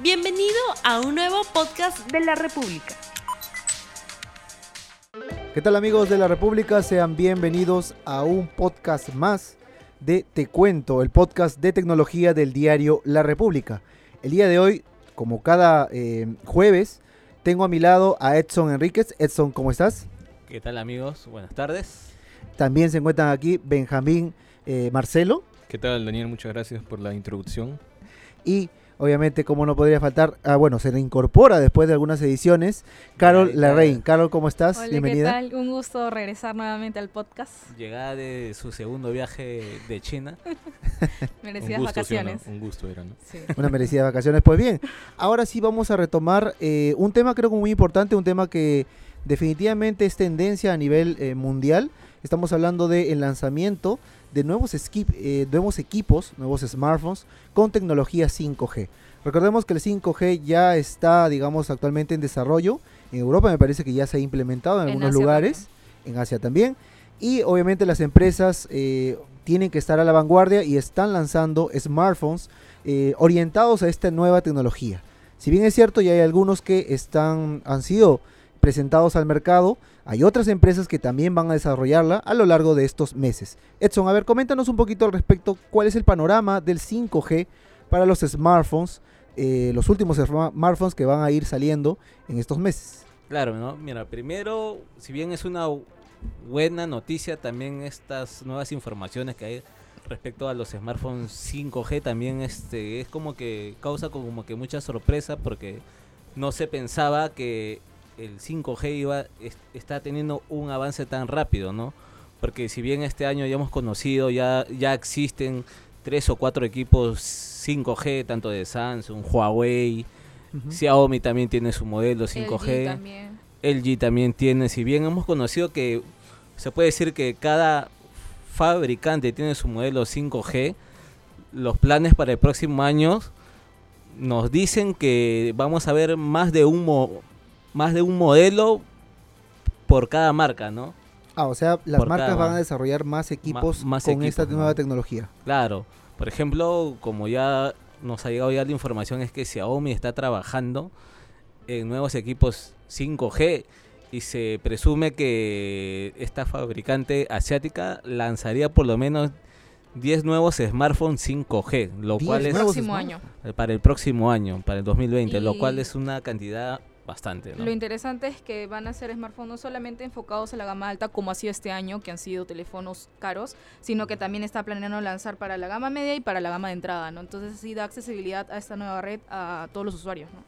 Bienvenido a un nuevo podcast de la República. ¿Qué tal amigos de la República? Sean bienvenidos a un podcast más de Te Cuento, el podcast de tecnología del diario La República. El día de hoy, como cada eh, jueves, tengo a mi lado a Edson Enríquez. Edson, ¿cómo estás? ¿Qué tal amigos? Buenas tardes. También se encuentran aquí Benjamín eh, Marcelo. ¿Qué tal Daniel? Muchas gracias por la introducción. Y obviamente, como no podría faltar, ah, bueno, se reincorpora después de algunas ediciones, Carol Larraín. Carol, ¿cómo estás? Hola, Bienvenida. ¿qué tal? Un gusto regresar nuevamente al podcast. Llegada de su segundo viaje de China. Merecidas un gusto, ¿sí o no? vacaciones. Un gusto era, ¿no? Sí. Unas merecidas vacaciones. Pues bien, ahora sí vamos a retomar eh, un tema creo que muy importante, un tema que definitivamente es tendencia a nivel eh, mundial. Estamos hablando del lanzamiento de nuevos, eh, nuevos equipos, nuevos smartphones con tecnología 5G. Recordemos que el 5G ya está, digamos, actualmente en desarrollo. En Europa me parece que ya se ha implementado en, En algunos Asia lugares, en Asia también. Y obviamente las empresas eh, tienen que estar a la vanguardia y están lanzando smartphones eh, orientados a esta nueva tecnología. Si bien es cierto, ya hay algunos que están, han sido presentados al mercado, hay otras empresas que también van a desarrollarla a lo largo de estos meses. Edson, a ver, coméntanos un poquito al respecto cuál es el panorama del 5G para los smartphones, eh, los últimos sma- smartphones que van a ir saliendo en estos meses. Claro, ¿no? Mira, primero, si bien es una buena noticia, también estas nuevas informaciones que hay respecto a los smartphones 5G también este es como que causa como que mucha sorpresa porque no se pensaba que el 5G iba es- está teniendo un avance tan rápido, ¿no? Porque si bien este año ya hemos conocido, ya ya existen tres o cuatro equipos 5G, tanto de Samsung, Huawei, Xiaomi también tiene su modelo 5G. LG también. LG también tiene, si bien hemos conocido que se puede decir que cada fabricante tiene su modelo 5G, los planes para el próximo año nos dicen que vamos a ver más de un mo- más de un modelo por cada marca, ¿no? Ah, o sea, las Por marcas cada- van a desarrollar más equipos más con esta nueva ¿no? tecnología. Claro, por ejemplo, como ya nos ha llegado ya la información es que Xiaomi está trabajando en nuevos equipos 5G y se presume que esta fabricante asiática lanzaría por lo menos 10 nuevos smartphones 5G, lo 10 cual es año. para el próximo año, para el 2020, lo cual Y- es una cantidad bastante, ¿no? Lo interesante es que van a ser smartphones no solamente enfocados a la gama alta, como ha sido este año, que han sido teléfonos caros, sino que también está planeando lanzar para la gama media y para la gama de entrada, ¿no? Entonces así da accesibilidad a esta nueva red a todos los usuarios, ¿no?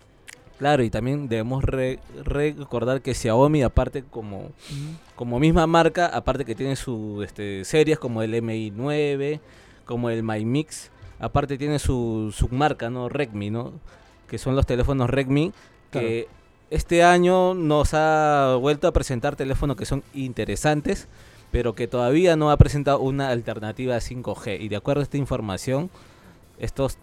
Claro, y también debemos re- recordar que Xiaomi, aparte como, como misma marca, aparte que tiene sus este, series como el MI9, como el Mi Mix, aparte tiene su submarca, ¿no? Redmi, ¿no? Que son los teléfonos Redmi, que este año nos ha vuelto a presentar teléfonos que son interesantes, pero que todavía no ha presentado una alternativa a 5G. Y de acuerdo a esta información, estos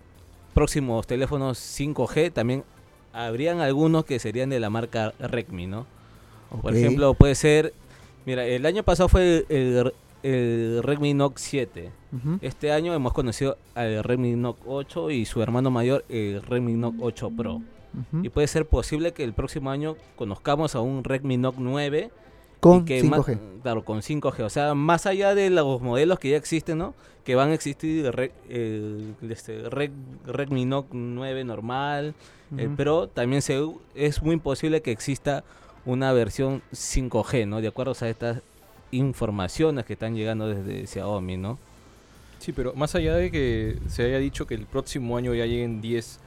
próximos teléfonos 5G también habrían algunos que serían de la marca Redmi, ¿no? Por ejemplo, puede ser, mira, el año pasado fue el, el Redmi Note 7. Ujú. Este año hemos conocido al Redmi Note 8 y su hermano mayor, el Redmi Note 8 Pro. Y puede ser posible que el próximo año conozcamos a un Redmi Note 9 Con y que ma- 5G. claro, con 5G. O sea, más allá de los modelos que ya existen, ¿no? Que van a existir re- el, este, Red- Redmi Note 9 normal, el Ujú. Pro, también se, es muy posible que exista una versión 5G, ¿no? De acuerdo a estas informaciones que están llegando desde Xiaomi, ¿no? Sí, pero más allá de que se haya dicho que el próximo año ya lleguen 10,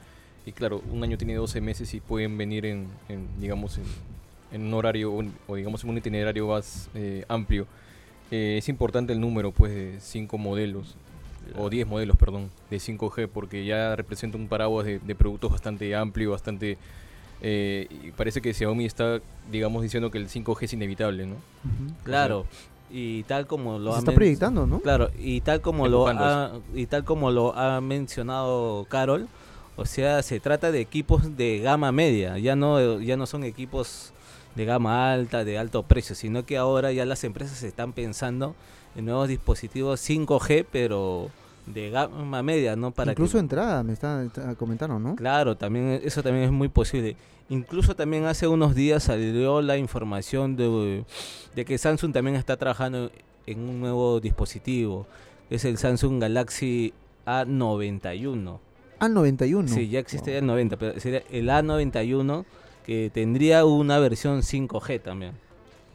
y claro, un año tiene 12 meses y pueden venir en, en, digamos, en, en un horario o, o, digamos en un itinerario más eh, amplio, eh, es importante el número pues de 5 modelos, o 10 modelos, perdón, de 5G, porque ya representa un paraguas de, de productos bastante amplio, bastante... eh, y parece que Xiaomi está, digamos, diciendo que el 5G es inevitable, ¿no? Claro. Y tal como lo Se ha está proyectando, ¿no? Claro, y tal como lo ha, y tal como lo ha mencionado Carol, o sea, se trata de equipos de gama media, ya no ya no son equipos de gama alta, de alto precio, sino que ahora ya las empresas están pensando en nuevos dispositivos 5G, pero de gama media, ¿no? Para Incluso que, entrada, me está, comentando, ¿no? Claro, también eso también es muy posible. Incluso también hace unos días salió la información de, de que Samsung también está trabajando en un nuevo dispositivo. Es el Samsung Galaxy A91. A91. Sí, ya existe el 90, pero sería el A91 que tendría una versión 5G también,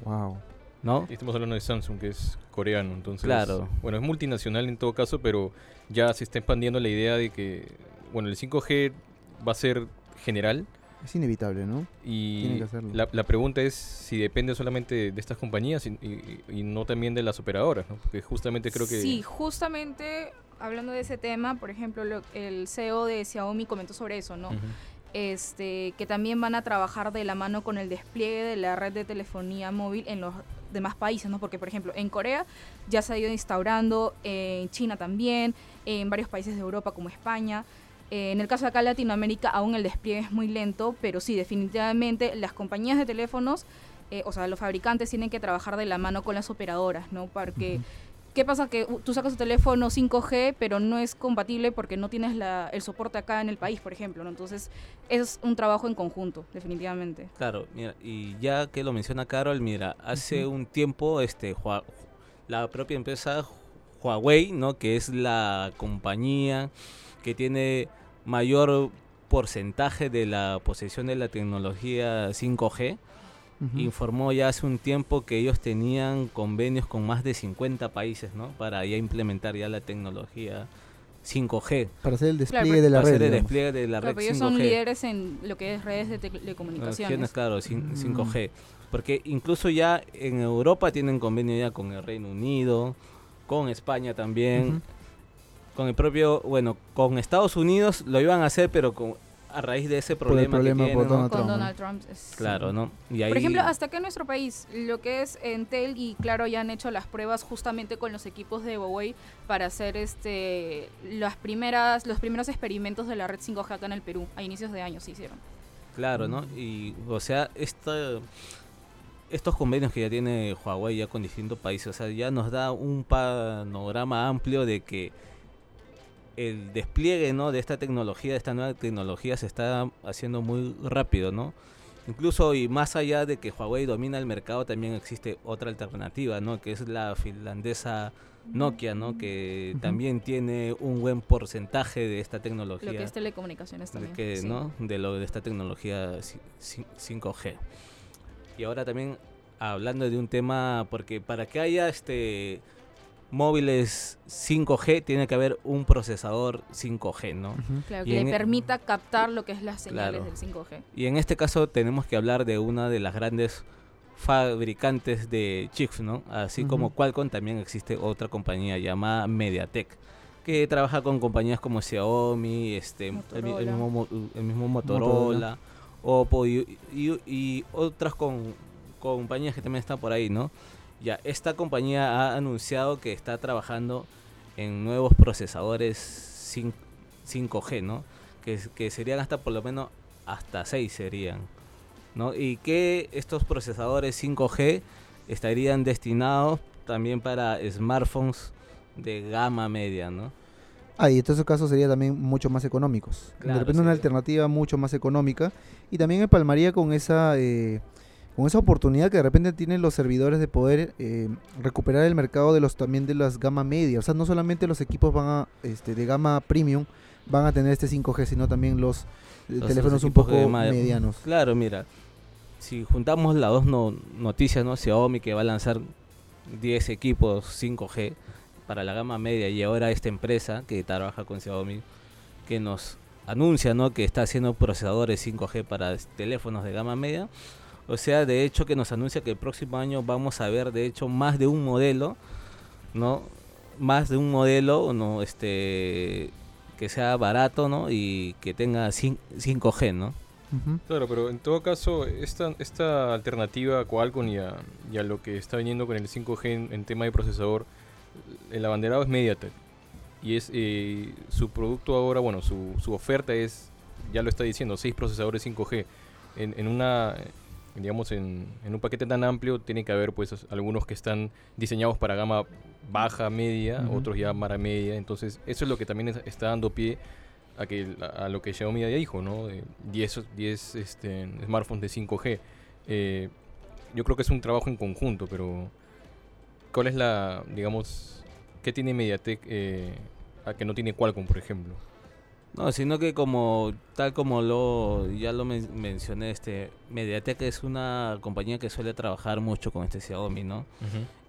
Wow. ¿no? Y estamos hablando de Samsung, que es coreano, entonces... Claro. Bueno, es multinacional en todo caso, pero ya se está expandiendo la idea de que, bueno, el 5G va a ser general Es inevitable, ¿no? Y que hacerlo. la, la pregunta es si depende solamente de estas compañías y, y- y no también de las operadoras, ¿no? Porque justamente creo que... Sí, justamente hablando de ese tema, por ejemplo, lo- el CEO de Xiaomi comentó sobre eso, ¿no? Este, que también van a trabajar de la mano con el despliegue de la red de telefonía móvil en los demás países, ¿no? Porque, por ejemplo, en Corea ya se ha ido instaurando, en China también, en varios países de Europa como España. Eh, en el caso de acá Latinoamérica aún el despliegue es muy lento, pero sí, definitivamente las compañías de teléfonos, eh, o sea, los fabricantes tienen que trabajar de la mano con las operadoras, ¿no? Porque... ¿Qué pasa? Que tú sacas tu teléfono 5G, pero no es compatible porque no tienes la- el soporte acá en el país, por ejemplo. ¿no? Entonces, es un trabajo en conjunto, definitivamente. Claro, mira, y ya que lo menciona Carol, mira, hace un tiempo este la propia empresa Huawei, ¿no? Que es la compañía que tiene mayor porcentaje de la posesión de la tecnología 5G, Informó ya hace un tiempo que ellos tenían convenios con más de 50 países, ¿no? Para ya implementar ya la tecnología 5G. Para hacer el despliegue de la para red. hacer el digamos. despliegue de la Claro, red pero ellos 5G. son líderes en lo que es redes de telecomunicaciones. Comunicaciones, claro, cin- Mm. 5G. Porque incluso ya en Europa tienen convenio ya con el Reino Unido, con España también, con el propio, bueno, con Estados Unidos lo iban a hacer, pero con, a raíz de ese Por el problema, problema que. Donald Con. Donald Trump. es- Claro, ¿no? Y ahí, Por ejemplo, hasta acá en nuestro país, lo que es Entel y Claro ya han hecho las pruebas justamente con los equipos de Huawei para hacer este las primeras los primeros experimentos de la red 5G acá en el Perú. A inicios de año se hicieron. Claro, ¿no? Y, o sea, esta, estos convenios que ya tiene Huawei ya con distintos países, o sea, ya nos da un panorama amplio de que el despliegue, ¿no? De esta tecnología, de esta nueva tecnología se está haciendo muy rápido, ¿no? Incluso y más allá de que Huawei domina el mercado, también existe otra alternativa, ¿no? Que es la finlandesa Nokia, ¿no? Que también tiene un buen porcentaje de esta tecnología Lo que es telecomunicaciones de también. que, sí. ¿no? de lo de esta tecnología ci- ci- 5G. Y ahora también hablando de un tema porque para que haya este móviles 5G tiene que haber un procesador 5G, ¿no? Claro, Y que en- le permita captar lo que es las señales Claro. del 5G. Y en este caso tenemos que hablar de una de las grandes fabricantes de chips, ¿no? Así como. Qualcomm también existe otra compañía llamada MediaTek que trabaja con compañías como Xiaomi, este, el, el mismo, mo- el mismo Motorola, Motorola. Oppo y, y- y otras con, compañías que también están por ahí, ¿no? Ya, esta compañía ha anunciado que está trabajando en nuevos procesadores 5, 5G, ¿no? Que, que serían hasta por lo menos hasta 6 serían, ¿no? Y que estos procesadores 5G estarían destinados también para smartphones de gama media, ¿no? Ah, y en estos casos sería también mucho más económicos. Claro, de repente una sí. alternativa mucho más económica. Y también empalmaría con esa, eh, con esa oportunidad que de repente tienen los servidores de poder eh, recuperar el mercado de los también de las gama media. O sea, no solamente los equipos van a, este, de gama premium van a tener este 5G, sino también los, eh, Los teléfonos un poco medianos. Claro, mira, si juntamos las dos no- noticias, ¿no? Xiaomi que va a lanzar 10 equipos 5G para la gama media y ahora esta empresa que trabaja con Xiaomi que nos anuncia, ¿no? Que está haciendo procesadores 5G para teléfonos de gama media. O sea, de hecho que nos anuncia que el próximo año vamos a ver, de hecho, más de un modelo, ¿no? Más de un modelo, ¿no? Este que sea barato, ¿no? Y que tenga cin- 5G, ¿no? Claro, pero en todo caso, esta, esta alternativa a Qualcomm y a, y a lo que está viniendo con el 5G en, en tema de procesador, el abanderado es MediaTek. Y es eh, su producto ahora, bueno, su, su oferta es, ya lo está diciendo, 6 procesadores 5G en, en una digamos, en, en un paquete tan amplio, tiene que haber pues algunos que están diseñados para gama baja, media, otros ya para media. Entonces, eso es lo que también es- está dando pie a, que, a, a lo que Xiaomi ya dijo, ¿no? De 10, 10 este, smartphones de 5G. Eh, yo creo que es un trabajo en conjunto, pero ¿cuál es la, digamos, qué tiene MediaTek eh, a que no tiene Qualcomm, por ejemplo? No, sino que como tal como lo ya lo men- mencioné, este MediaTek es una compañía que suele trabajar mucho con este Xiaomi, ¿no?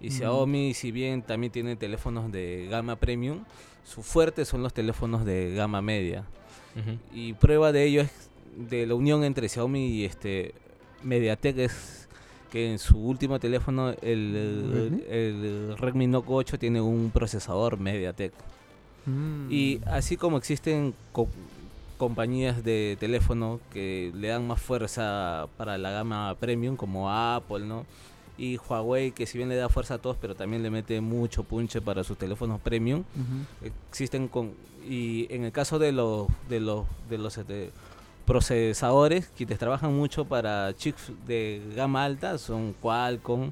Y. Xiaomi, si bien también tiene teléfonos de gama premium, su fuerte son los teléfonos de gama media. Y prueba de ello es de la unión entre Xiaomi y este MediaTek es que en su último teléfono el, ¿Redmi? el Redmi Note 8 tiene un procesador MediaTek. Mm. Y así como existen co- compañías de teléfono que le dan más fuerza para la gama premium como Apple, ¿no? Y Huawei que si bien le da fuerza a todos, pero también le mete mucho punche para sus teléfonos premium. Existen con y en el caso de los de los de los este, procesadores quienes trabajan mucho para chips de gama alta son Qualcomm.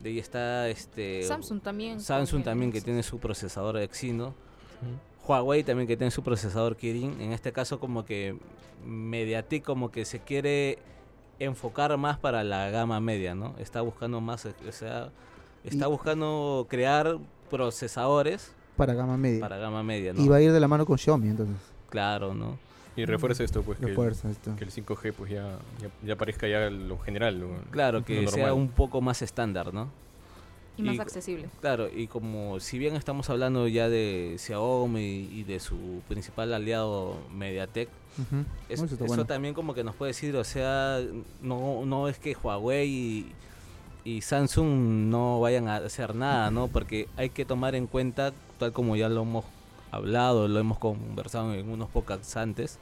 De ahí está este Samsung también. Samsung también que tiene su procesador Exynos. Huawei también que tiene su procesador Kirin. En este caso como que Mediatek como que se quiere enfocar más para la gama media, ¿no? Está buscando más, eh, o sea, está Y- buscando crear procesadores Para gama media. para gama media, ¿no? Y va a ir de la mano con Xiaomi, entonces. Claro, ¿no? Y refuerza esto, pues, que el, Refuerza esto. que el 5G pues ya, ya, ya parezca ya lo general. Lo, Claro, lo que sea un poco más estándar, ¿no? Y más y- accesible. Claro, y como si bien estamos hablando ya de Xiaomi y de su principal aliado MediaTek. Es- Eso eso está bueno. también como que nos puede decir, o sea, no, no es que Huawei y, y Samsung no vayan a hacer nada, ¿no? Porque hay que tomar en cuenta, tal como ya lo hemos hablado, lo hemos conversado en unos podcasts antes,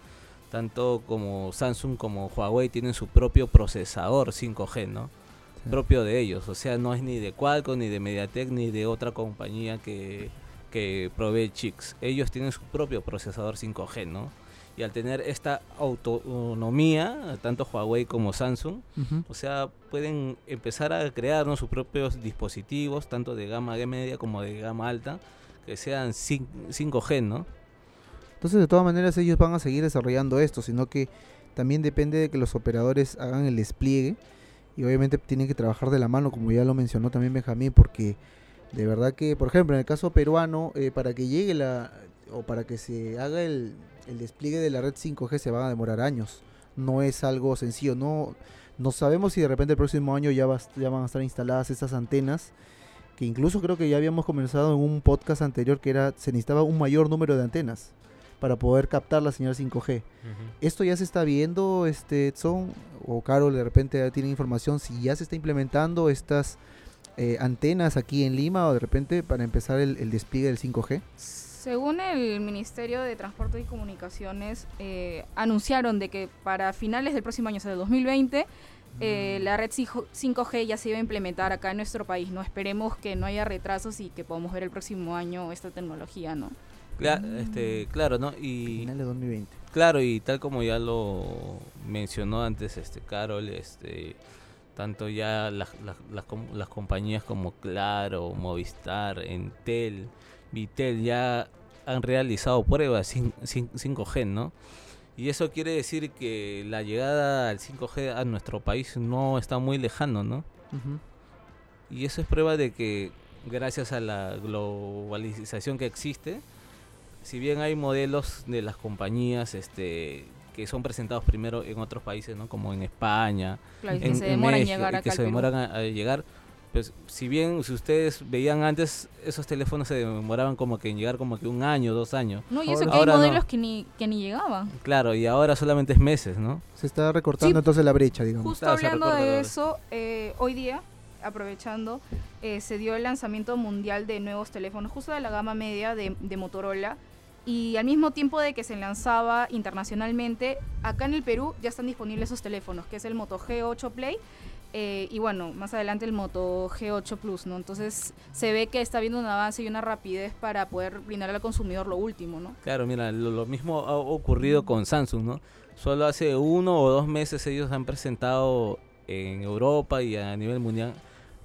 tanto como Samsung como Huawei tienen su propio procesador 5G, ¿no? Propio de ellos, o sea, no es ni de Qualcomm, ni de MediaTek, ni de otra compañía que, que provee chips. Ellos tienen su propio procesador 5G, ¿no? Y al tener esta autonomía, tanto Huawei como Samsung, o sea, pueden empezar a crear ¿no? sus propios dispositivos, tanto de gama media como de gama alta, que sean cin- 5G, ¿no? Entonces, de todas maneras, ellos van a seguir desarrollando esto, sino que también depende de que los operadores hagan el despliegue y obviamente tienen que trabajar de la mano, como ya lo mencionó también Benjamín, porque de verdad que, por ejemplo, en el caso peruano, eh, para que llegue la o para que se haga el, el despliegue de la red 5G se van a demorar años. No es algo sencillo, no no sabemos si de repente el próximo año ya, va, ya van a estar instaladas estas antenas que incluso creo que ya habíamos comenzado en un podcast anterior que era se necesitaba un mayor número de antenas para poder captar la señal 5G. Ujú. Esto ya se está viendo, este Edson o Carol de repente ya tiene información si ya se está implementando estas eh, antenas aquí en Lima o de repente para empezar el, el despliegue del 5G. Según el Ministerio de Transporte y Comunicaciones, eh, anunciaron de que para finales del próximo año, o sea, del 2020, eh, la red 5G ya se iba a implementar acá en nuestro país. No esperemos que no haya retrasos y que podamos ver el próximo año esta tecnología, ¿no? Cla- este, claro, ¿no? Y Final de 2020. Claro, y tal como ya lo mencionó antes este Carol, este tanto ya las, las, las, com- las compañías como Claro, Movistar, Entel, Vitel ya han realizado pruebas sin, sin- 5G, ¿no? Y eso quiere decir que la llegada al 5G a nuestro país no está muy lejano, ¿no? Y eso es prueba de que gracias a la globalización que existe, si bien hay modelos de las compañías este que son presentados primero en otros países, ¿no? Como en España, Claro, y que en, se en demoran en México, llegar y acá que se demoran a, a llegar. Pues si bien si ustedes veían antes esos teléfonos se demoraban como que en llegar como que un año, dos años. No, y eso Ahora- que hay no. modelos que, ni, que ni llegaban. Claro, y ahora solamente es meses, ¿no? Se está recortando Sí. entonces la brecha, digamos. Justo Claro, se hablando de eso, eh, hoy día, aprovechando, eh, se dio el lanzamiento mundial de nuevos teléfonos, justo de la gama media de, de Motorola. Y al mismo tiempo de que se lanzaba internacionalmente, acá en el Perú ya están disponibles esos teléfonos, que es el Moto G8 Play eh, y bueno, más adelante el Moto G8 Plus, ¿no? Entonces se ve que está habiendo un avance y una rapidez para poder brindar al consumidor lo último, ¿no? Claro, mira, lo, mismo ha ocurrido con Samsung, ¿no? Solo hace uno o dos meses ellos han presentado en Europa y a nivel mundial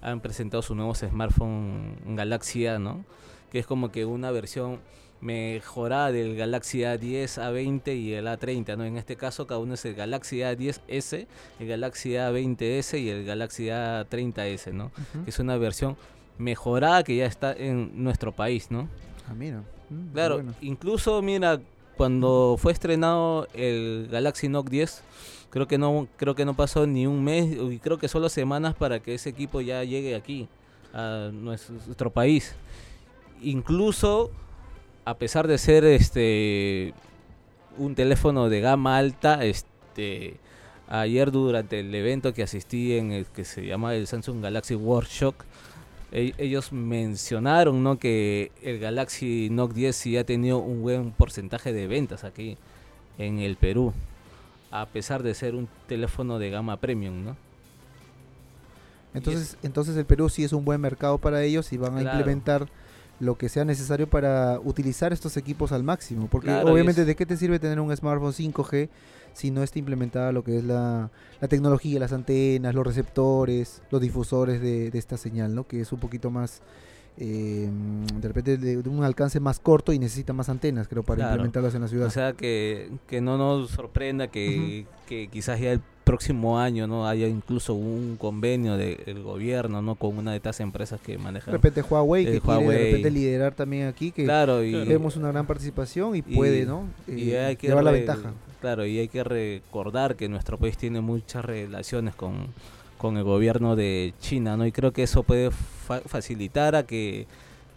han presentado sus nuevos smartphones Galaxy ¿no? Que es como que una versión mejorada del Galaxy A10, A20 y el A30, ¿no? En este caso cada uno es el Galaxy A10S, el Galaxy A20S y el Galaxy A30S, ¿no? Es una versión mejorada que ya está en nuestro país, ¿no? Ah, mira. Mm, Claro, bueno. incluso mira, cuando fue estrenado el Galaxy Note 10, creo que no creo que no pasó ni un mes y creo que solo semanas para que ese equipo ya llegue aquí a nuestro país. Incluso a pesar de ser este un teléfono de gama alta, este ayer durante el evento que asistí en el que se llama el Samsung Galaxy Workshop e- ellos mencionaron ¿no? que el Galaxy Note 10 sí ha tenido un buen porcentaje de ventas aquí en el Perú, a pesar de ser un teléfono de gama premium, ¿no? Entonces, entonces el Perú sí es un buen mercado para ellos y van a implementar lo que sea necesario para utilizar estos equipos al máximo. Porque Claro, obviamente, ¿de qué te sirve tener un smartphone 5G si no está implementada lo que es la, la tecnología, las antenas, los receptores, los difusores de, de esta señal, ¿no? Que es un poquito más, eh, de repente, de, un alcance más corto y necesita más antenas, creo, para Claro. implementarlas en la ciudad. O sea, que, que no nos sorprenda que, que quizás ya el próximo año no haya incluso un convenio del gobierno no con una de estas empresas que de manejan. repente Huawei, que el quiere de Huawei. repente liderar también aquí, que Claro, y, vemos una gran participación y, Y- puede, ¿no? y Eh, hay que llevar la ventaja. Claro, y hay que recordar que nuestro país tiene muchas relaciones con, con el gobierno de China, ¿no? Y creo que eso puede fa- facilitar a que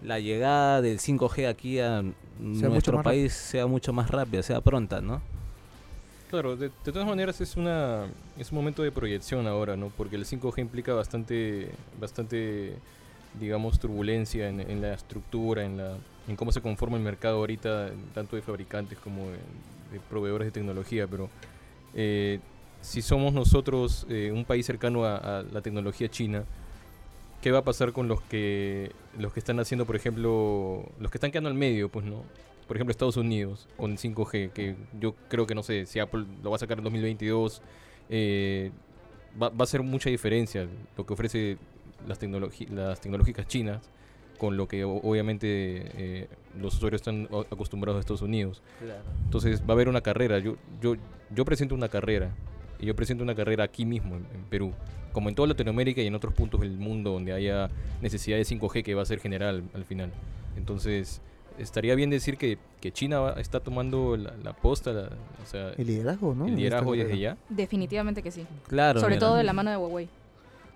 la llegada del 5G aquí a nuestro país sea mucho más rápida, sea pronta, ¿no? Claro, de, de todas maneras es una es un momento de proyección ahora, ¿no? Porque el 5G implica bastante bastante digamos turbulencia en, en la estructura, en la en cómo se conforma el mercado ahorita, tanto de fabricantes como de, de proveedores de tecnología, pero eh, si somos nosotros eh, un país cercano a, a la tecnología china, ¿qué va a pasar con los que los que están haciendo, por ejemplo, los que están quedando al medio, pues no? Por ejemplo, Estados Unidos con el 5G, que yo creo que no sé si Apple lo va a sacar en 2022, eh, va, va a ser mucha diferencia lo que ofrece las, las tecnológicas chinas con lo que obviamente eh, los usuarios están acostumbrados a Estados Unidos. Entonces va a haber una carrera. Yo, yo, yo presento una carrera. Y yo presento una carrera aquí mismo, en, en Perú. Como en toda Latinoamérica y en otros puntos del mundo donde haya necesidad de 5G que va a ser general al final. Entonces, estaría bien decir que, que China va- está tomando la, la posta, la- o sea, El liderazgo, ¿no? el liderazgo desde ya. Definitivamente que sí. Claro. Sobre mira, todo de la mano de Huawei.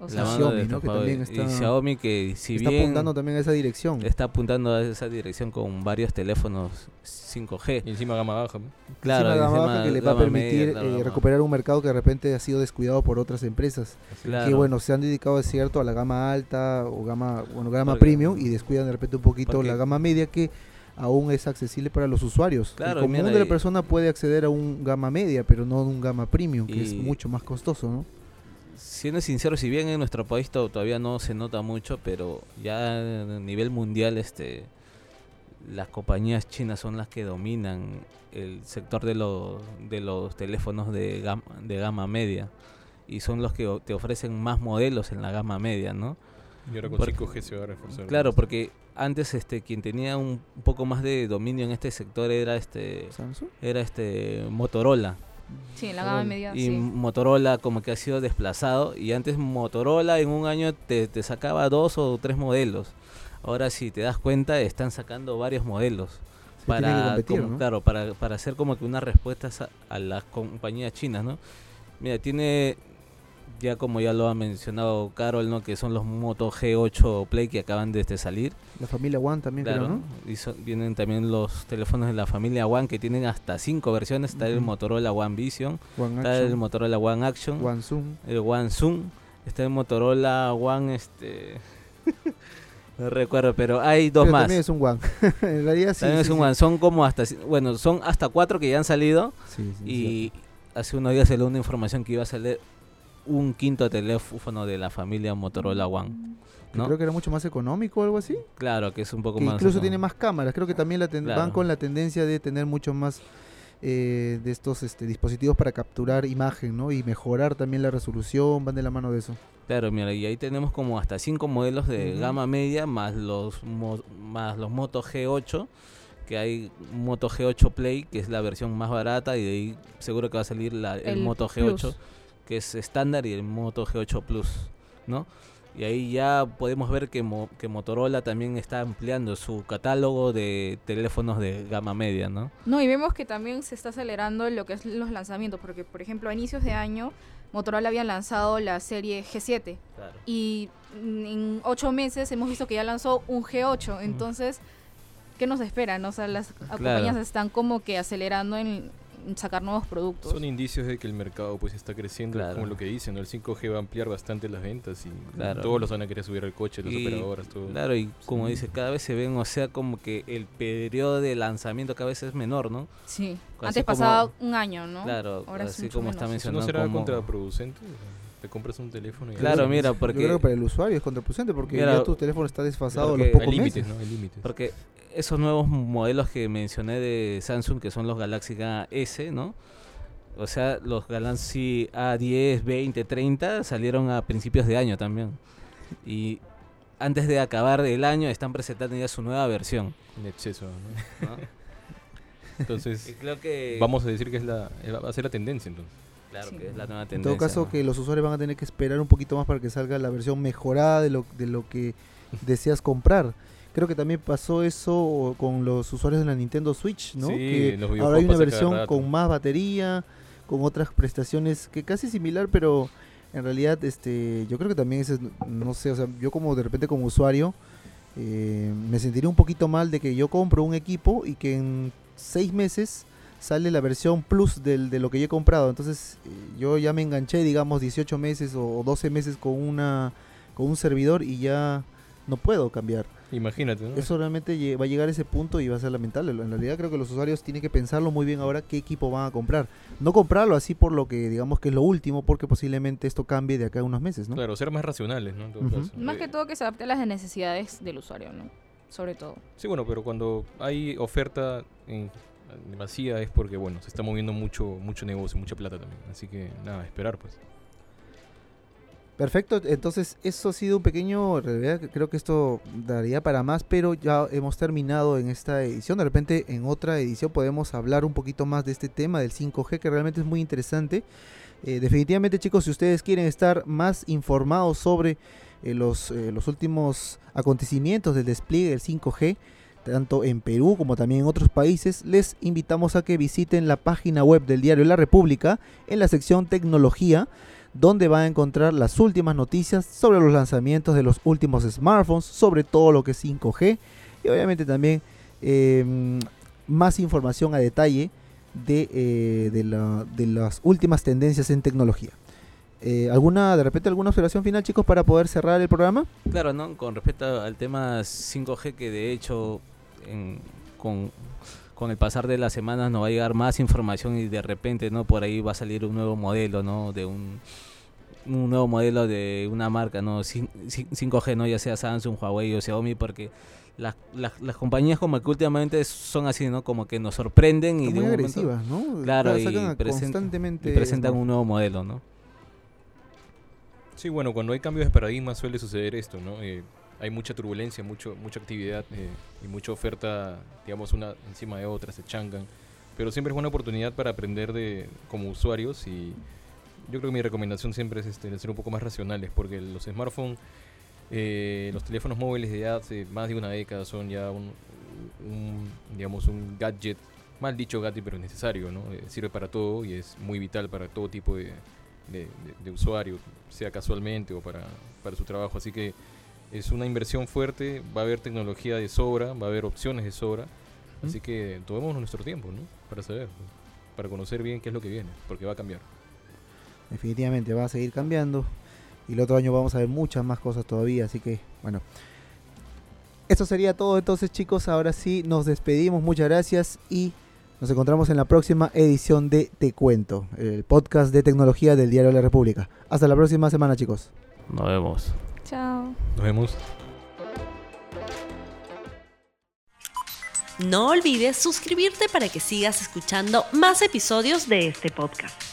O sea, Xiaomi, de ¿no? Que también está- Y Xiaomi que si Está bien apuntando también a esa dirección. está apuntando a esa dirección con varios teléfonos 5G. Y encima gama baja. Claro, Encima gama encima baja que le va a media, permitir claro, eh, recuperar un mercado que de repente ha sido descuidado por otras empresas. claro. Que bueno, se han dedicado, es cierto, a la gama alta o gama, bueno, gama Porque- premium y descuidan de repente un poquito porque- la gama media que aún es accesible para los usuarios. Claro, el común mira, de la persona puede acceder a un gama media, pero no a un gama premium, que es mucho más costoso, ¿no? Siendo sincero, si bien en nuestro país to- todavía no se nota mucho, pero ya a nivel mundial este las compañías chinas son las que dominan el sector de los de los teléfonos de gama, de gama media y son los que te ofrecen más modelos en la gama media, ¿no? Y ahora con Porque- 5G se va a reforzar. Claro, porque antes este quien tenía un, un poco más de dominio en este sector era este Samsung. era este Motorola. Sí, en la gama Órale. media. Y sí. Motorola como que ha sido desplazado y antes Motorola en un año te, te sacaba dos o tres modelos. Ahora si te das cuenta están sacando varios modelos Se para competir, como- ¿no? claro para, para hacer como que una respuesta a, a las compañías chinas, ¿no? Mira, tiene ya como ya lo ha mencionado Carol, ¿no? Que son los Moto G8 Play que acaban de este, salir. La familia One también, Claro, creo, ¿no? y vienen también los teléfonos de la familia One que tienen hasta cinco versiones. Está el. Motorola One Vision, One está el Motorola One Action, One Zoom. el One Zoom, está el Motorola One, este... no recuerdo, pero hay dos Pero más. También es un One. en realidad sí. También sí, es un sí. One, son como hasta... Bueno, son hasta cuatro que ya han salido Sí, sí, y hace unos días salió una información que iba a salir un quinto teléfono de la familia Motorola One. Que ¿no? Creo que era mucho más económico o algo así. Claro, que es un poco Que más... incluso tiene más cámaras. Creo que también la ten- Claro. van con la tendencia de tener mucho más eh, de estos este, dispositivos para capturar imagen, ¿no? Y mejorar también la resolución, van de la mano de eso. Claro, mira, y ahí tenemos como hasta cinco modelos de gama media más los mo- más los Moto G8, que hay Moto G8 Play, que es la versión más barata y de ahí seguro que va a salir la, el, El Moto Plus. G8, que es estándar y el Moto G8 Plus, ¿no? Y ahí ya podemos ver que, Mo- que Motorola también está ampliando su catálogo de teléfonos de gama media, ¿no? No, y vemos que también se está acelerando lo que es los lanzamientos, porque por ejemplo a inicios de año Motorola había lanzado la serie G7 Claro. y mm, en ocho meses hemos visto que ya lanzó un G8, entonces, ¿qué nos espera? no? O sea, las compañías están como que acelerando en sacar nuevos productos. Son indicios de que el mercado pues está creciendo, Claro. como lo que dicen, ¿no? El 5G va a ampliar bastante las ventas y Claro. todos los van a querer subir al coche, las Y, operadoras, todo. Claro, y como Sí. dice, cada vez se ven, o sea, como que el periodo de lanzamiento cada vez es menor, ¿no? Sí, Así antes como- pasaba un año, ¿no? Claro, Ahora así como está. ¿Eso no mencionando. será como- contraproducente? Te compras un teléfono y Claro, ya- mira, Yo creo que porque, para el usuario es contraproducente porque Mira, ya tu teléfono está desfasado a los pocos Hay límites. ¿no? Hay límites. porque esos nuevos modelos que mencioné de Samsung, que son los Galaxy S, ¿no? O sea, los Galaxy A10, 20, 30 salieron a principios de año también. Y antes de acabar el año están presentando ya su nueva versión. En exceso, ¿no? ¿no? y Entonces, creo que... vamos a decir que es la, va a ser la tendencia entonces. Claro, Sí. que es la nueva En tendencia. todo caso, ¿no? que los usuarios van a tener que esperar un poquito más para que salga la versión mejorada de lo, de lo que deseas comprar. Creo que también pasó eso con los usuarios de la Nintendo Switch, ¿no? Sí, que ahora hay una versión con más batería, con otras prestaciones que casi similar, pero en realidad este yo creo que también es- no sé, o sea, yo como de repente como usuario eh, me sentiría un poquito mal de que yo compro un equipo y que en seis meses sale la versión plus del, de lo que yo he comprado. Entonces eh, yo ya me enganché, digamos, 18 meses o 12 meses con, una, con un servidor y ya no puedo cambiar. Imagínate, ¿no? Eso realmente va a llegar a ese punto y va a ser lamentable. En realidad creo que los usuarios tienen que pensarlo muy bien ahora qué equipo van a comprar. No comprarlo así por lo que digamos que es lo último, porque posiblemente esto cambie de acá a unos meses, ¿no? Claro, ser más racionales, ¿no? En todo Ujú. caso. Más Eh, que todo que se adapte a las necesidades del usuario, ¿no? Sobre todo. Sí, bueno, pero cuando hay oferta en demasía es porque, bueno, se está moviendo mucho mucho negocio, mucha plata también. Así que, nada, esperar, pues. Perfecto, entonces eso ha sido un pequeño, creo que esto daría para más, pero ya hemos terminado en esta edición. De repente en otra edición podemos hablar un poquito más de este tema del 5G que realmente es muy interesante. Eh, definitivamente chicos, si ustedes quieren estar más informados sobre eh, los, eh, los últimos acontecimientos del despliegue del 5G, tanto en Perú como también en otros países, les invitamos a que visiten la página web del diario La República en la sección tecnología donde va a encontrar las últimas noticias sobre los lanzamientos de los últimos smartphones, sobre todo lo que es 5G y obviamente también eh, más información a detalle de, eh, de, la- de las últimas tendencias en tecnología. Eh, ¿Alguna, de repente, alguna observación final, chicos, para poder cerrar el programa? Claro, ¿no? Con respecto al tema 5G, que de hecho con, con el pasar de las semanas nos va a llegar más información y de repente, ¿no? Por ahí va a salir un nuevo modelo, ¿no? De un, un nuevo modelo de una marca, ¿no? Cin- cin- 5G, ¿no? Ya sea Samsung, Huawei o Xiaomi, porque las, las, las compañías como que últimamente son así, ¿no? Como que nos sorprenden y de muy un momento- agresivas, ¿no? Claro, Claro, y sacan a- present- constantemente y presentan un nuevo modelo, ¿no? Sí, bueno, cuando hay cambios de paradigma suele suceder esto, ¿no? Eh, hay mucha turbulencia, mucho, mucha actividad eh, y mucha oferta, digamos, una encima de otra, se changan. Pero siempre es buena oportunidad para aprender de como usuarios y yo creo que mi recomendación siempre es este, ser un poco más racionales porque los smartphones, eh, los teléfonos móviles de hace más de una década son ya un, un, digamos, un gadget, mal dicho gadget, pero necesario, ¿no? Eh, sirve para todo y es muy vital para todo tipo de, de, de- de usuario, sea casualmente o para, para su trabajo. Así que es una inversión fuerte, va a haber tecnología de sobra, va a haber opciones de sobra. Así que tomémonos nuestro tiempo, ¿no? Para saber, para conocer bien qué es lo que viene, porque va a cambiar. Definitivamente va a seguir cambiando. Y el otro año vamos a ver muchas más cosas todavía. Así que, bueno. Esto sería todo entonces chicos. Ahora sí nos despedimos. Muchas gracias. Y nos encontramos en la próxima edición de Te Cuento. El podcast de tecnología del Diario de la República. Hasta la próxima semana chicos. Nos vemos. Chao. Nos vemos. No olvides suscribirte para que sigas escuchando más episodios de este podcast.